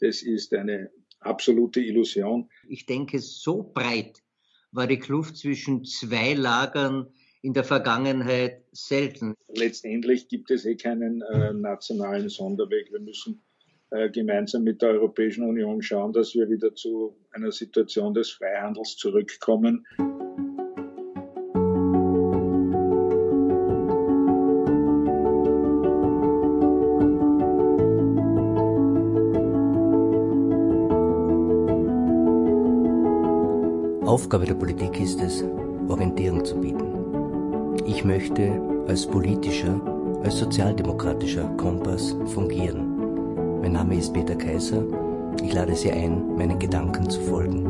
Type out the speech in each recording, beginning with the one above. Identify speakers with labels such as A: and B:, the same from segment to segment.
A: Das ist eine absolute Illusion.
B: Ich denke, so breit war die Kluft zwischen zwei Lagern in der Vergangenheit selten.
A: Letztendlich gibt es eh keinen äh, nationalen Sonderweg. Wir müssen äh, gemeinsam mit der Europäischen Union schauen, dass wir wieder zu einer Situation des Freihandels zurückkommen.
C: Aufgabe der Politik ist es, Orientierung zu bieten. Ich möchte als politischer, als sozialdemokratischer Kompass fungieren. Mein Name ist Peter Kaiser. Ich lade Sie ein, meinen Gedanken zu folgen.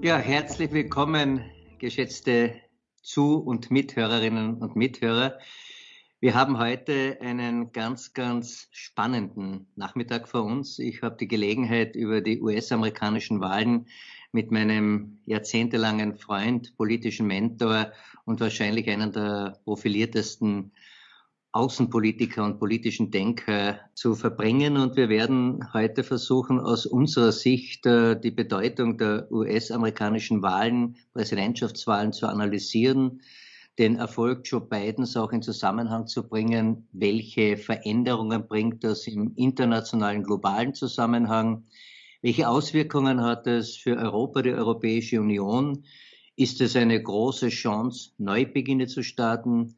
B: Ja, herzlich willkommen, geschätzte Zu- und Mithörerinnen und Mithörer. Wir haben heute einen ganz, ganz spannenden Nachmittag vor uns. Ich habe die Gelegenheit, über die US-amerikanischen Wahlen mit meinem jahrzehntelangen Freund, politischen Mentor und wahrscheinlich einen der profiliertesten Außenpolitiker und politischen Denker zu verbringen. Und wir werden heute versuchen, aus unserer Sicht äh, die Bedeutung der US-amerikanischen Wahlen, Präsidentschaftswahlen zu analysieren, den Erfolg Joe Bidens auch in Zusammenhang zu bringen. Welche Veränderungen bringt das im internationalen, globalen Zusammenhang? Welche Auswirkungen hat es für Europa, die Europäische Union? Ist es eine große Chance, Neubeginne zu starten?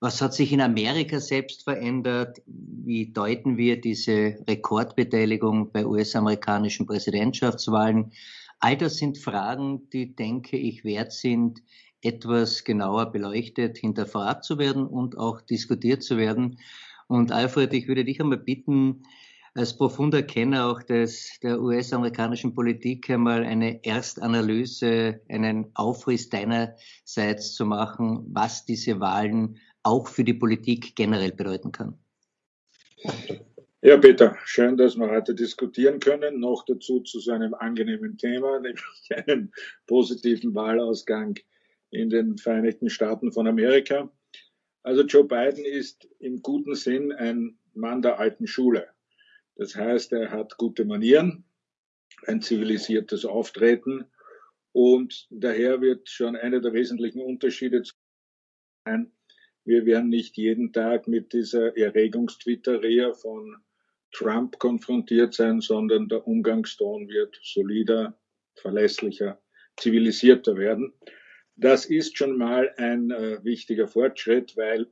B: Was hat sich in Amerika selbst verändert? Wie deuten wir diese Rekordbeteiligung bei US-amerikanischen Präsidentschaftswahlen? All das sind Fragen, die, denke ich, wert sind, etwas genauer beleuchtet, hinterfragt zu werden und auch diskutiert zu werden. Und Alfred, ich würde dich einmal bitten, als profunder Kenner auch des, der US-amerikanischen Politik einmal eine Erstanalyse, einen Aufriss deinerseits zu machen, was diese Wahlen auch für die Politik generell bedeuten kann.
A: Ja, Peter, schön, dass wir heute diskutieren können. Noch dazu zu so einem angenehmen Thema, nämlich einen positiven Wahlausgang in den Vereinigten Staaten von Amerika. Also Joe Biden ist im guten Sinn ein Mann der alten Schule. Das heißt, er hat gute Manieren, ein zivilisiertes Auftreten und daher wird schon einer der wesentlichen Unterschiede sein, wir werden nicht jeden Tag mit dieser Erregungstwitteria von Trump konfrontiert sein, sondern der Umgangston wird solider, verlässlicher, zivilisierter werden. Das ist schon mal ein äh, wichtiger Fortschritt, weil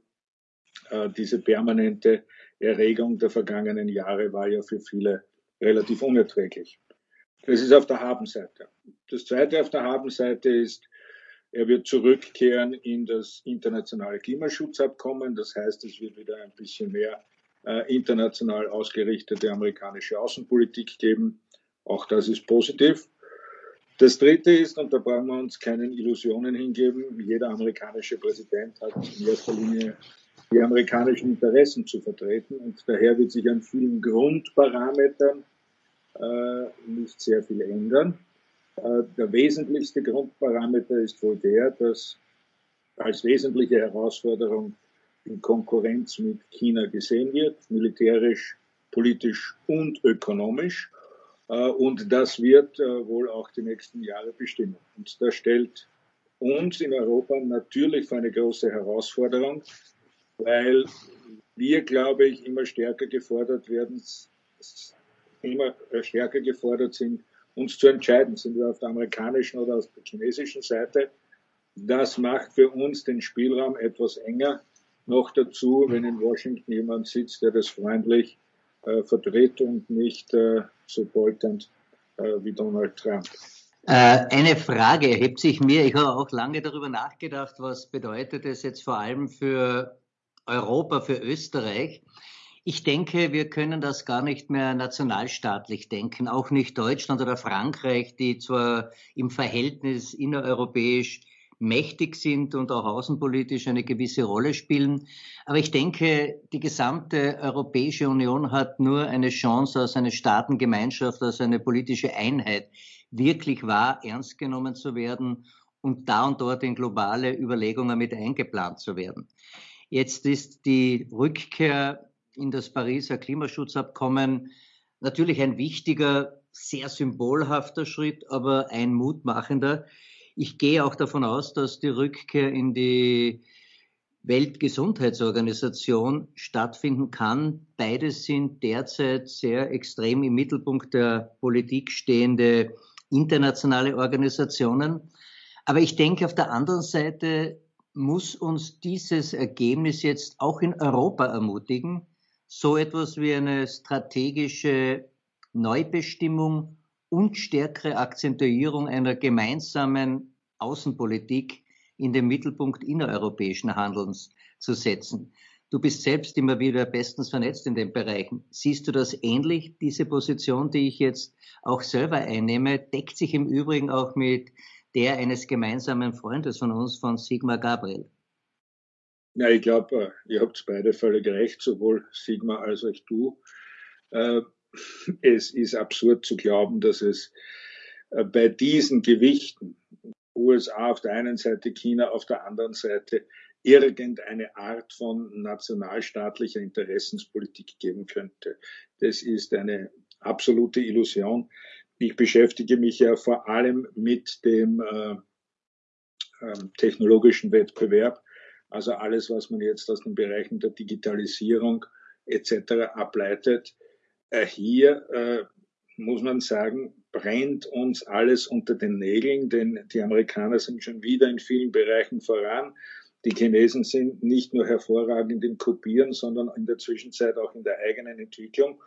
A: äh, diese permanente Erregung der vergangenen Jahre war ja für viele relativ unerträglich. Das ist auf der Habenseite. Das zweite auf der Habenseite ist, er wird zurückkehren in das internationale Klimaschutzabkommen. Das heißt, es wird wieder ein bisschen mehr äh, international ausgerichtete amerikanische Außenpolitik geben. Auch das ist positiv. Das Dritte ist, und da brauchen wir uns keinen Illusionen hingeben, jeder amerikanische Präsident hat in erster Linie die amerikanischen Interessen zu vertreten und daher wird sich an vielen Grundparametern äh, nicht sehr viel ändern. Äh, der wesentlichste Grundparameter ist wohl der, dass als wesentliche Herausforderung in Konkurrenz mit China gesehen wird, militärisch, politisch und ökonomisch. Äh, und das wird äh, wohl auch die nächsten Jahre bestimmen. Und das stellt uns in Europa natürlich vor eine große Herausforderung, weil wir, glaube ich, immer stärker gefordert werden, immer stärker gefordert sind, uns zu entscheiden, sind wir auf der amerikanischen oder auf der chinesischen Seite. Das macht für uns den Spielraum etwas enger. Noch dazu, wenn in Washington jemand sitzt, der das freundlich äh, vertritt und nicht äh, so polternd äh, wie Donald Trump.
B: Eine Frage erhebt sich mir. Ich habe auch lange darüber nachgedacht, was bedeutet es jetzt vor allem für Europa, für Österreich. Ich denke, wir können das gar nicht mehr nationalstaatlich denken, auch nicht Deutschland oder Frankreich, die zwar im Verhältnis innereuropäisch mächtig sind und auch außenpolitisch eine gewisse Rolle spielen. Aber ich denke, die gesamte Europäische Union hat nur eine Chance, als eine Staatengemeinschaft, als eine politische Einheit wirklich wahr ernst genommen zu werden und da und dort in globale Überlegungen mit eingeplant zu werden. Jetzt ist die Rückkehr in das Pariser Klimaschutzabkommen natürlich ein wichtiger, sehr symbolhafter Schritt, aber ein mutmachender. Ich gehe auch davon aus, dass die Rückkehr in die Weltgesundheitsorganisation stattfinden kann. Beides sind derzeit sehr extrem im Mittelpunkt der Politik stehende internationale Organisationen. Aber ich denke, auf der anderen Seite muss uns dieses Ergebnis jetzt auch in Europa ermutigen, so etwas wie eine strategische Neubestimmung und stärkere Akzentuierung einer gemeinsamen Außenpolitik in den Mittelpunkt innereuropäischen Handelns zu setzen. Du bist selbst immer wieder bestens vernetzt in den Bereichen. Siehst du das ähnlich? Diese Position, die ich jetzt auch selber einnehme, deckt sich im Übrigen auch mit der eines gemeinsamen Freundes von uns, von Sigmar Gabriel.
A: Ja, ich glaube, äh, ihr habt beide völlig recht, sowohl Sigmar als auch du. Äh, es ist absurd zu glauben, dass es äh, bei diesen Gewichten, USA auf der einen Seite, China auf der anderen Seite, irgendeine Art von nationalstaatlicher Interessenspolitik geben könnte. Das ist eine absolute Illusion. Ich beschäftige mich ja vor allem mit dem äh, äh, technologischen Wettbewerb, also alles, was man jetzt aus den Bereichen der Digitalisierung etc. ableitet. Äh, hier äh, muss man sagen, brennt uns alles unter den Nägeln, denn die Amerikaner sind schon wieder in vielen Bereichen voran. Die Chinesen sind nicht nur hervorragend im Kopieren, sondern in der Zwischenzeit auch in der eigenen Entwicklung.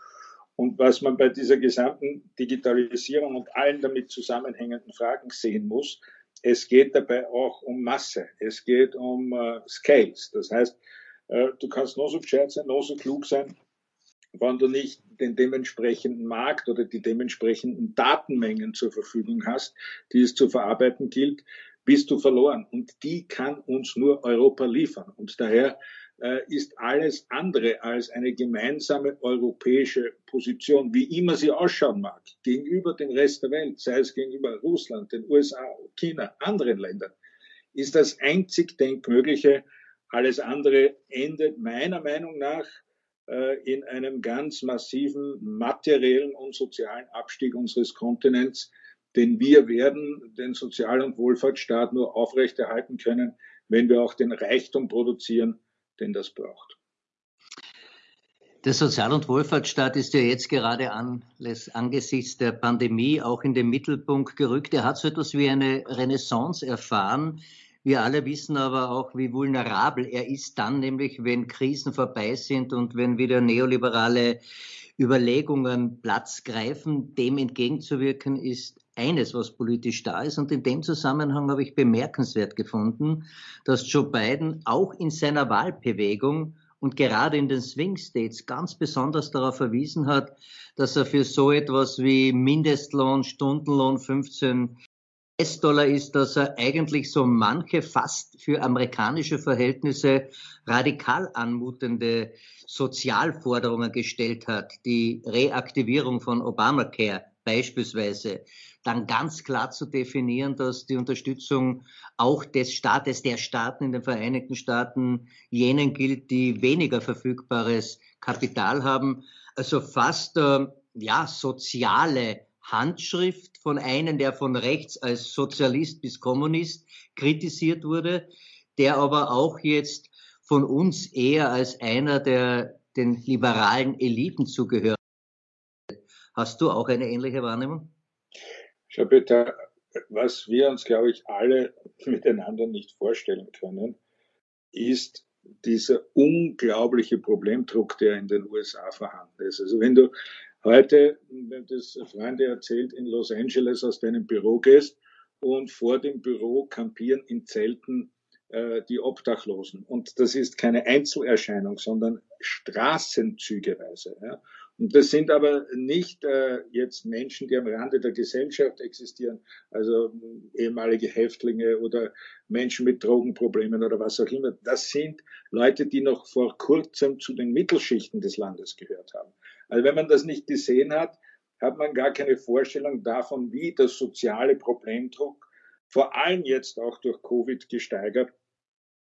A: Und was man bei dieser gesamten Digitalisierung und allen damit zusammenhängenden Fragen sehen muss, es geht dabei auch um Masse. Es geht um äh, Scales. Das heißt, äh, du kannst nur so gescheit sein, nur so klug sein, wenn du nicht den dementsprechenden Markt oder die dementsprechenden Datenmengen zur Verfügung hast, die es zu verarbeiten gilt, bist du verloren. Und die kann uns nur Europa liefern. Und daher äh, ist alles andere als eine gemeinsame europäische Position, wie immer sie ausschauen mag, gegenüber dem Rest der Welt, sei es gegenüber Russland, den USA, China, anderen Ländern, ist das einzig Denkmögliche. Alles andere endet meiner Meinung nach in einem ganz massiven materiellen und sozialen Abstieg unseres Kontinents, denn wir werden den Sozial- und Wohlfahrtsstaat nur aufrechterhalten können, wenn wir auch den Reichtum produzieren, den das braucht.
B: Der Sozial- und Wohlfahrtsstaat ist ja jetzt gerade an, angesichts der Pandemie auch in den Mittelpunkt gerückt. Er hat so etwas wie eine Renaissance erfahren. Wir alle wissen aber auch, wie vulnerabel er ist dann, nämlich wenn Krisen vorbei sind und wenn wieder neoliberale Überlegungen Platz greifen. Dem entgegenzuwirken ist eines, was politisch da ist. Und in dem Zusammenhang habe ich bemerkenswert gefunden, dass Joe Biden auch in seiner Wahlbewegung und gerade in den Swing States ganz besonders darauf verwiesen hat, dass er für so etwas wie Mindestlohn, Stundenlohn 15 US-Dollar ist, dass er eigentlich so manche fast für amerikanische Verhältnisse radikal anmutende Sozialforderungen gestellt hat. Die Reaktivierung von Obamacare beispielsweise. Dann ganz klar zu definieren, dass die Unterstützung auch des Staates, der Staaten in den Vereinigten Staaten jenen gilt, die weniger verfügbares Kapital haben. Also fast äh, ja soziale Handschrift von einem, der von rechts als Sozialist bis Kommunist kritisiert wurde, der aber auch jetzt von uns eher als einer der den liberalen Eliten zugehört. Hast du auch eine ähnliche Wahrnehmung?
A: Schau bitte, was wir uns, glaube ich, alle miteinander nicht vorstellen können, ist dieser unglaubliche Problemdruck, der in den USA vorhanden ist. Also wenn du heute, wenn das Freunde erzählt, in Los Angeles aus deinem Büro gehst und vor dem Büro kampieren in Zelten äh, die Obdachlosen. Und das ist keine Einzelerscheinung, sondern straßenzügeweise. Ja. Und das sind aber nicht äh, jetzt Menschen, die am Rande der Gesellschaft existieren, also ehemalige Häftlinge oder Menschen mit Drogenproblemen oder was auch immer. Das sind Leute, die noch vor kurzem zu den Mittelschichten des Landes gehört haben. Also wenn man das nicht gesehen hat, hat man gar keine Vorstellung davon, wie der soziale Problemdruck vor allem jetzt auch durch Covid gesteigert,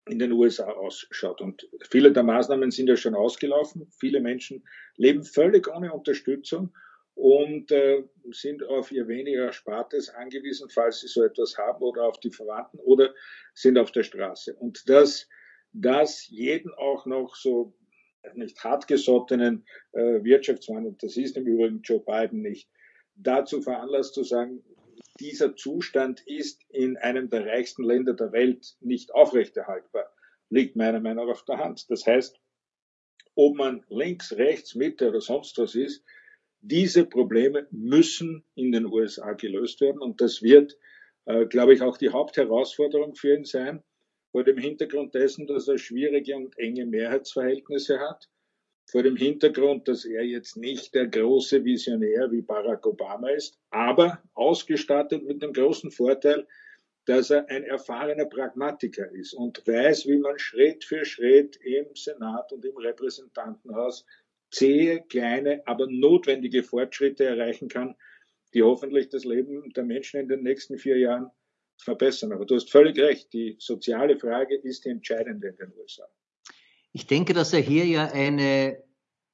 A: in den USA ausschaut. Und viele der Maßnahmen sind ja schon ausgelaufen. Viele Menschen leben völlig ohne Unterstützung und äh, sind auf ihr weniger Erspartes angewiesen, falls sie so etwas haben oder auf die Verwandten oder sind auf der Straße. Und dass das jeden auch noch so nicht hartgesottenen äh, Wirtschaftsmann, und das ist im Übrigen Joe Biden nicht, dazu veranlasst zu sagen, dieser Zustand ist in einem der reichsten Länder der Welt nicht aufrechterhaltbar, liegt meiner Meinung nach auf der Hand. Das heißt, ob man links, rechts, Mitte oder sonst was ist, diese Probleme müssen in den USA gelöst werden. Und das wird, äh, glaube ich, auch die Hauptherausforderung für ihn sein, vor dem Hintergrund dessen, dass er schwierige und enge Mehrheitsverhältnisse hat, vor dem Hintergrund, dass er jetzt nicht der große Visionär wie Barack Obama ist, aber ausgestattet mit dem großen Vorteil, dass er ein erfahrener Pragmatiker ist und weiß, wie man Schritt für Schritt im Senat und im Repräsentantenhaus zähe, kleine, aber notwendige Fortschritte erreichen kann, die hoffentlich das Leben der Menschen in den nächsten vier Jahren verbessern. Aber du hast völlig recht, die soziale Frage ist die entscheidende in den USA.
B: Ich denke, dass er hier ja eine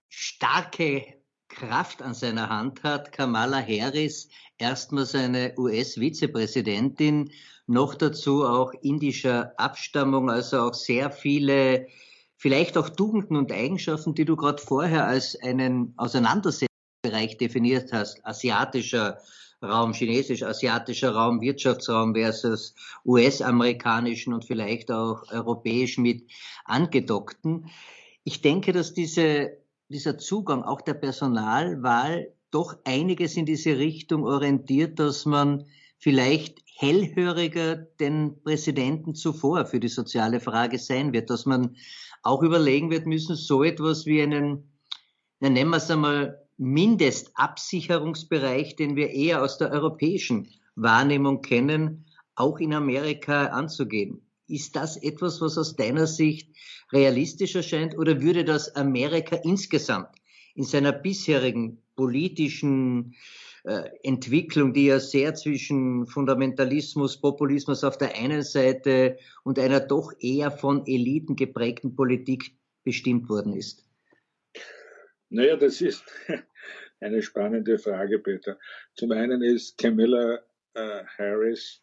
B: starke Kraft an seiner Hand hat. Kamala Harris, erstmals eine US-Vizepräsidentin, noch dazu auch indischer Abstammung, also auch sehr viele, vielleicht auch Tugenden und Eigenschaften, die du gerade vorher als einen Auseinandersetzungsbereich definiert hast, asiatischer Raum, chinesisch-asiatischer Raum, Wirtschaftsraum versus US-amerikanischen und vielleicht auch europäisch mit angedockten. Ich denke, dass diese, dieser Zugang auch der Personalwahl doch einiges in diese Richtung orientiert, dass man vielleicht hellhöriger den Präsidenten zuvor für die soziale Frage sein wird, dass man auch überlegen wird müssen, so etwas wie einen, nennen wir es einmal, Mindestabsicherungsbereich, den wir eher aus der europäischen Wahrnehmung kennen, auch in Amerika anzugehen. Ist das etwas, was aus deiner Sicht realistisch erscheint oder würde das Amerika insgesamt in seiner bisherigen politischen äh, Entwicklung, die ja sehr zwischen Fundamentalismus, Populismus auf der einen Seite und einer doch eher von Eliten geprägten Politik bestimmt worden ist?
A: Naja, das ist eine spannende Frage, Peter. Zum einen ist Camilla äh, Harris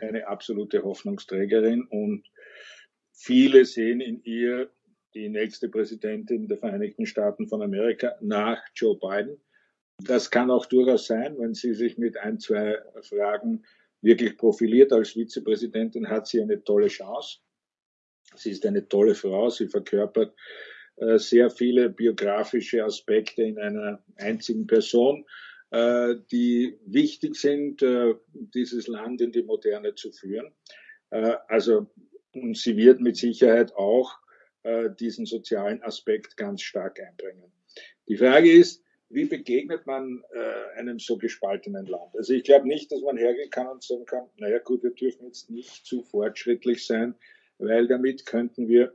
A: eine absolute Hoffnungsträgerin und viele sehen in ihr die nächste Präsidentin der Vereinigten Staaten von Amerika nach Joe Biden. Das kann auch durchaus sein, wenn sie sich mit ein, zwei Fragen wirklich profiliert als Vizepräsidentin, hat sie eine tolle Chance. Sie ist eine tolle Frau, sie verkörpert sehr viele biografische Aspekte in einer einzigen Person, äh, die wichtig sind, äh, dieses Land in die Moderne zu führen. Also sie wird mit Sicherheit auch diesen sozialen Aspekt ganz stark einbringen. Die Frage ist, wie begegnet man einem so gespaltenen Land? Also ich glaube nicht, dass man hergehen kann und sagen kann, naja gut, wir dürfen jetzt nicht zu fortschrittlich sein, weil damit könnten wir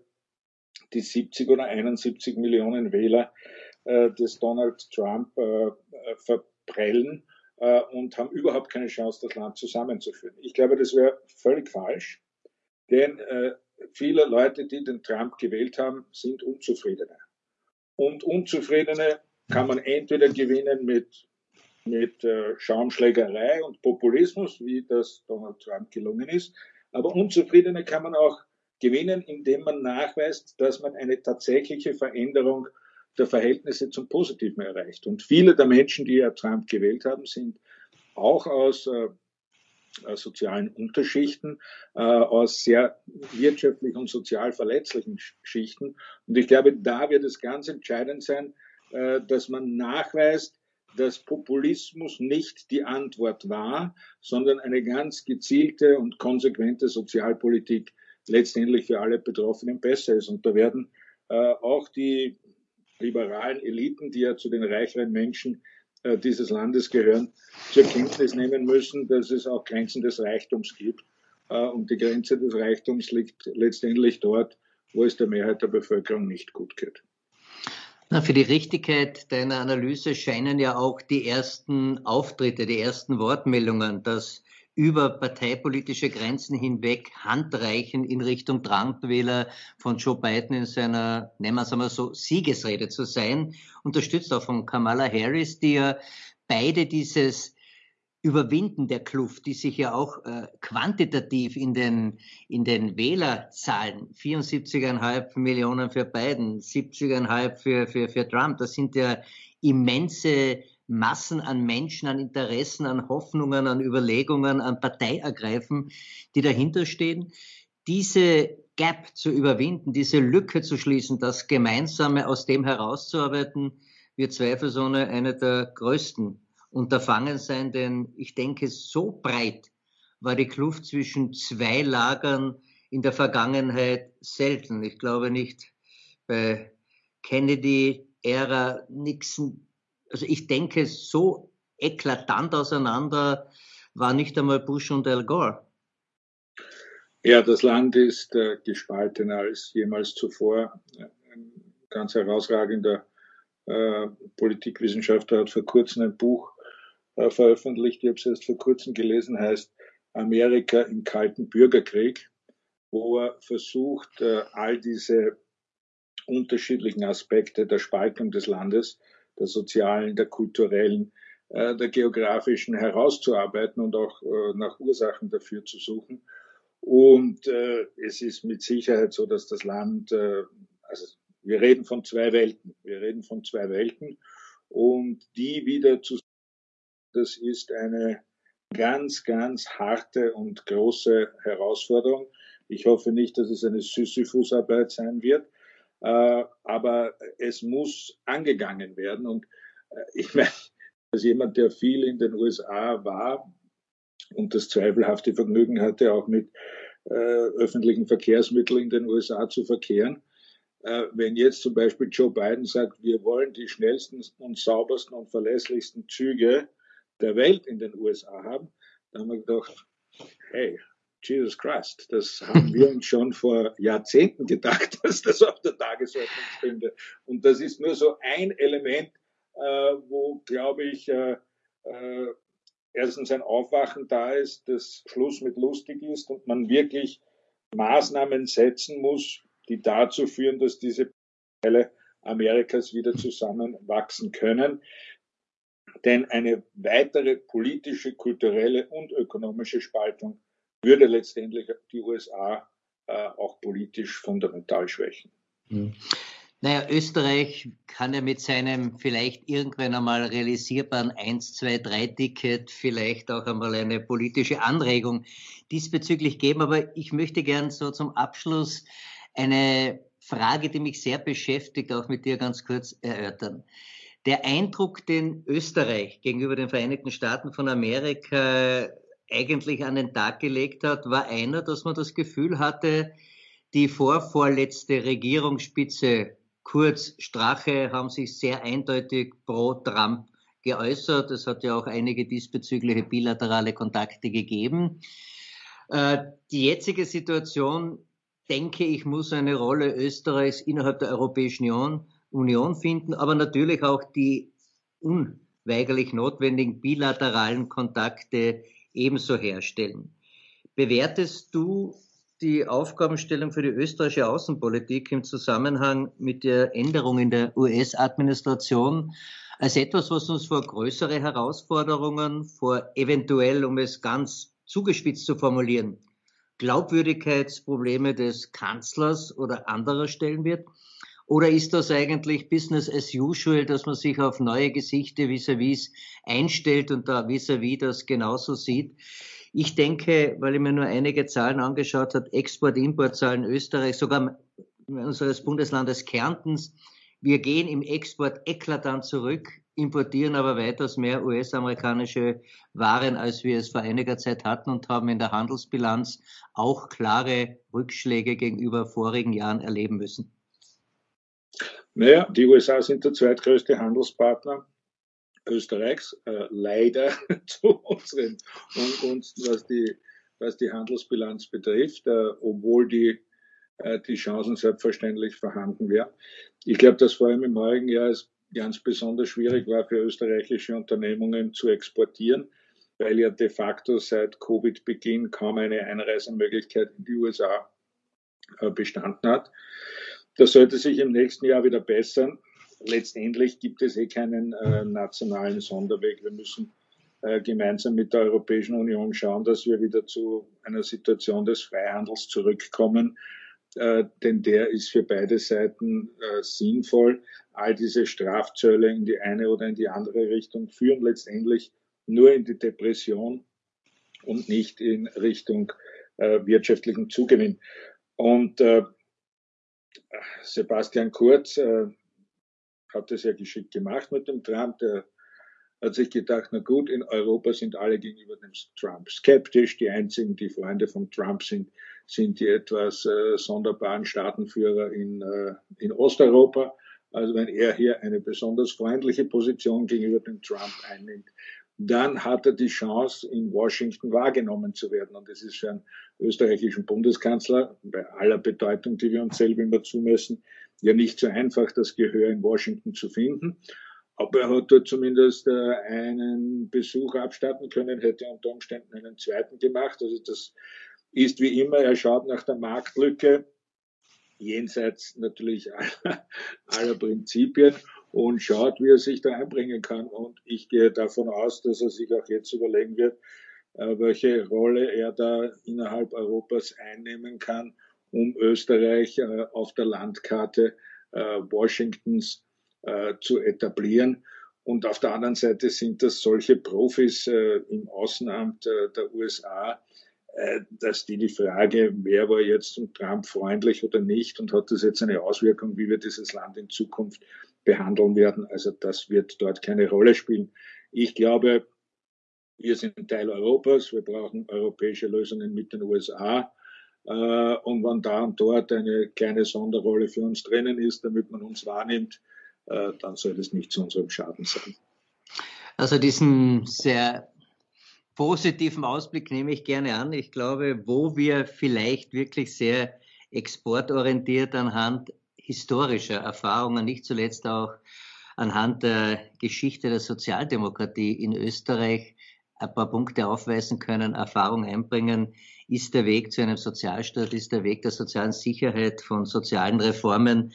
A: die 70 oder 71 Millionen Wähler äh, des Donald Trump äh, verprellen äh, und haben überhaupt keine Chance, das Land zusammenzuführen. Ich glaube, das wäre völlig falsch, denn äh, viele Leute, die den Trump gewählt haben, sind Unzufriedene. Und Unzufriedene kann man entweder gewinnen mit, mit äh, Schaumschlägerei und Populismus, wie das Donald Trump gelungen ist, aber Unzufriedene kann man auch gewinnen, indem man nachweist, dass man eine tatsächliche Veränderung der Verhältnisse zum Positiven erreicht. Und viele der Menschen, die ja Trump gewählt haben, sind auch aus äh, sozialen Unterschichten, äh, aus sehr wirtschaftlich und sozial verletzlichen Schichten. Und ich glaube, da wird es ganz entscheidend sein, äh, dass man nachweist, dass Populismus nicht die Antwort war, sondern eine ganz gezielte und konsequente Sozialpolitik letztendlich für alle Betroffenen besser ist. Und da werden äh, auch die liberalen Eliten, die ja zu den reicheren Menschen äh, dieses Landes gehören, zur Kenntnis nehmen müssen, dass es auch Grenzen des Reichtums gibt. Äh, und die Grenze des Reichtums liegt letztendlich dort, wo es der Mehrheit der Bevölkerung nicht gut geht.
B: Na, für die Richtigkeit deiner Analyse scheinen ja auch die ersten Auftritte, die ersten Wortmeldungen, dass über parteipolitische Grenzen hinweg Handreichen in Richtung Trump-Wähler von Joe Biden in seiner, nennen wir es einmal so, Siegesrede zu sein, unterstützt auch von Kamala Harris, die ja beide dieses Überwinden der Kluft, die sich ja auch äh, quantitativ in den, in den Wählerzahlen, 74,5 Millionen für Biden, 70,5 für, für, für Trump, das sind ja immense Massen an Menschen, an Interessen, an Hoffnungen, an Überlegungen, an Parteiergreifen, die dahinter stehen. Diese Gap zu überwinden, diese Lücke zu schließen, das Gemeinsame aus dem herauszuarbeiten, wird zweifelsohne eine der größten Unterfangen sein, denn ich denke, so breit war die Kluft zwischen zwei Lagern in der Vergangenheit selten. Ich glaube nicht bei Kennedy, Ära, Nixon, also ich denke, so eklatant auseinander war nicht einmal Bush und Al Gore.
A: Ja, das Land ist äh, gespaltener als jemals zuvor. Ein ganz herausragender äh, Politikwissenschaftler hat vor kurzem ein Buch äh, veröffentlicht, ich habe es erst vor kurzem gelesen, heißt Amerika im kalten Bürgerkrieg, wo er versucht, äh, all diese unterschiedlichen Aspekte der Spaltung des Landes der sozialen, der kulturellen, äh, der geografischen herauszuarbeiten und auch äh, nach Ursachen dafür zu suchen. Und äh, es ist mit Sicherheit so, dass das Land, äh, also wir reden von zwei Welten, wir reden von zwei Welten und die wieder zu, das ist eine ganz, ganz harte und große Herausforderung. Ich hoffe nicht, dass es eine Sisyphusarbeit sein wird, aber es muss angegangen werden. Und äh, ich meine, als jemand, der viel in den USA war und das zweifelhafte Vergnügen hatte, auch mit äh, öffentlichen Verkehrsmitteln in den USA zu verkehren, äh, wenn jetzt zum Beispiel Joe Biden sagt, wir wollen die schnellsten und saubersten und verlässlichsten Züge der Welt in den USA haben, dann haben wir gedacht, hey, Jesus Christ, das haben wir uns schon vor Jahrzehnten gedacht, dass das auf der Tagesordnung stünde. Und das ist nur so ein Element, äh, wo, glaube ich, äh, äh, erstens ein Aufwachen da ist, das Schluss mit lustig ist und man wirklich Maßnahmen setzen muss, die dazu führen, dass diese Teile Amerikas wieder zusammenwachsen können. Denn eine weitere politische, kulturelle und ökonomische Spaltung würde letztendlich die USA äh, auch politisch fundamental schwächen.
B: Hm. Naja, Österreich kann ja mit seinem vielleicht irgendwann einmal realisierbaren 1, 2, 3 Ticket vielleicht auch einmal eine politische Anregung diesbezüglich geben. Aber ich möchte gern so zum Abschluss eine Frage, die mich sehr beschäftigt, auch mit dir ganz kurz erörtern. Der Eindruck, den Österreich gegenüber den Vereinigten Staaten von Amerika eigentlich an den Tag gelegt hat, war einer, dass man das Gefühl hatte, die vorvorletzte Regierungsspitze Kurz, Strache haben sich sehr eindeutig pro Trump geäußert. Es hat ja auch einige diesbezügliche bilaterale Kontakte gegeben. Äh, die jetzige Situation, denke ich, muss eine Rolle Österreichs innerhalb der Europäischen Union, Union finden, aber natürlich auch die unweigerlich notwendigen bilateralen Kontakte ebenso herstellen. Bewertest du die Aufgabenstellung für die österreichische Außenpolitik im Zusammenhang mit der Änderung in der US-Administration als etwas, was uns vor größere Herausforderungen, vor eventuell, um es ganz zugespitzt zu formulieren, Glaubwürdigkeitsprobleme des Kanzlers oder anderer stellen wird? Oder ist das eigentlich Business as usual, dass man sich auf neue Gesichter vis-à-vis -vis einstellt und da vis-à-vis -vis das genauso sieht? Ich denke, weil ich mir nur einige Zahlen angeschaut habe, Export-Import-Zahlen Österreich, sogar unseres Bundeslandes Kärntens, wir gehen im Export eklatant zurück, importieren aber weitaus mehr US-amerikanische Waren, als wir es vor einiger Zeit hatten und haben in der Handelsbilanz auch klare Rückschläge gegenüber vorigen Jahren erleben müssen.
A: Naja, die USA sind der zweitgrößte Handelspartner Österreichs, äh, leider zu unseren Ungunsten, was die, was die Handelsbilanz betrifft, äh, obwohl die, äh, die Chancen selbstverständlich vorhanden wären. Ich glaube, dass vor allem im heurigen Jahr es ganz besonders schwierig war für österreichische Unternehmungen zu exportieren. weil ja de facto seit Covid-Beginn kaum eine Einreisemöglichkeit in die USA äh, bestanden hat. Das sollte sich im nächsten Jahr wieder bessern. Letztendlich gibt es eh keinen äh, nationalen Sonderweg. Wir müssen äh, gemeinsam mit der Europäischen Union schauen, dass wir wieder zu einer Situation des Freihandels zurückkommen. Äh, denn der ist für beide Seiten äh, sinnvoll. All diese Strafzölle in die eine oder in die andere Richtung führen letztendlich nur in die Depression und nicht in Richtung äh, wirtschaftlichen Zugewinn. Und äh, Sebastian Kurz äh, hat das ja geschickt gemacht mit dem Trump. Der hat sich gedacht, na gut, in Europa sind alle gegenüber dem Trump skeptisch. Die einzigen, die Freunde von Trump sind, sind die etwas äh, sonderbaren Staatenführer in, äh, in Osteuropa. Also wenn er hier eine besonders freundliche Position gegenüber dem Trump einnimmt, dann hat er die Chance, in Washington wahrgenommen zu werden. Und das ist für einen österreichischen Bundeskanzler, bei aller Bedeutung, die wir uns selber immer zumessen, ja nicht so einfach, das Gehör in Washington zu finden. Aber er hat dort zumindest äh, einen Besuch abstatten können, hätte unter Umständen einen zweiten gemacht. Also das ist wie immer, er schaut nach der Marktlücke, jenseits natürlich aller, aller Prinzipien und schaut, wie er sich da einbringen kann. Und ich gehe davon aus, dass er sich auch jetzt überlegen wird, äh, welche Rolle er da innerhalb Europas einnehmen kann, um Österreich äh, auf der Landkarte äh, Washingtons zu etablieren. Und auf der anderen Seite sind das solche Profis im Außenamt der USA, dass die die Frage, wer war jetzt Trump freundlich oder nicht und hat das jetzt eine Auswirkung, wie wir dieses Land in Zukunft behandeln werden. Also das wird dort keine Rolle spielen. Ich glaube, wir sind Teil Europas, wir brauchen europäische Lösungen mit den USA. Äh, und wenn da und dort eine kleine Sonderrolle für uns drinnen ist, damit man uns wahrnimmt, äh, dann soll das nicht zu unserem Schaden sein.
B: Also diesen sehr positiven Ausblick nehme ich gerne an. Ich glaube, wo wir vielleicht wirklich sehr exportorientiert anhand historischer Erfahrungen, nicht zuletzt auch anhand der Geschichte der Sozialdemokratie in Österreich ein paar Punkte aufweisen können, Erfahrung einbringen, ist der Weg zu einem Sozialstaat, ist der Weg der sozialen Sicherheit, von sozialen Reformen.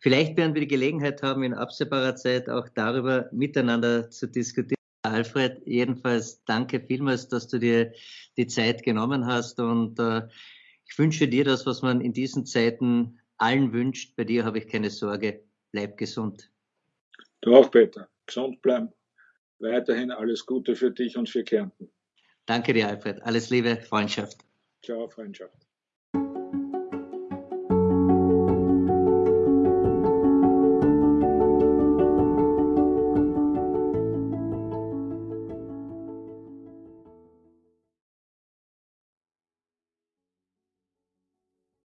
B: Vielleicht werden wir die Gelegenheit haben, in absehbarer Zeit auch darüber miteinander zu diskutieren. Alfred, jedenfalls danke vielmals, dass du dir die Zeit genommen hast und äh, ich wünsche dir das, was man in diesen Zeiten allen wünscht. Bei dir habe ich keine Sorge. Bleib gesund.
A: Du auch, Peter. Gesund bleiben. Weiterhin alles Gute für dich und für Kärnten.
B: Danke dir, Alfred. Alles Liebe, Freundschaft.
A: Ciao, Freundschaft.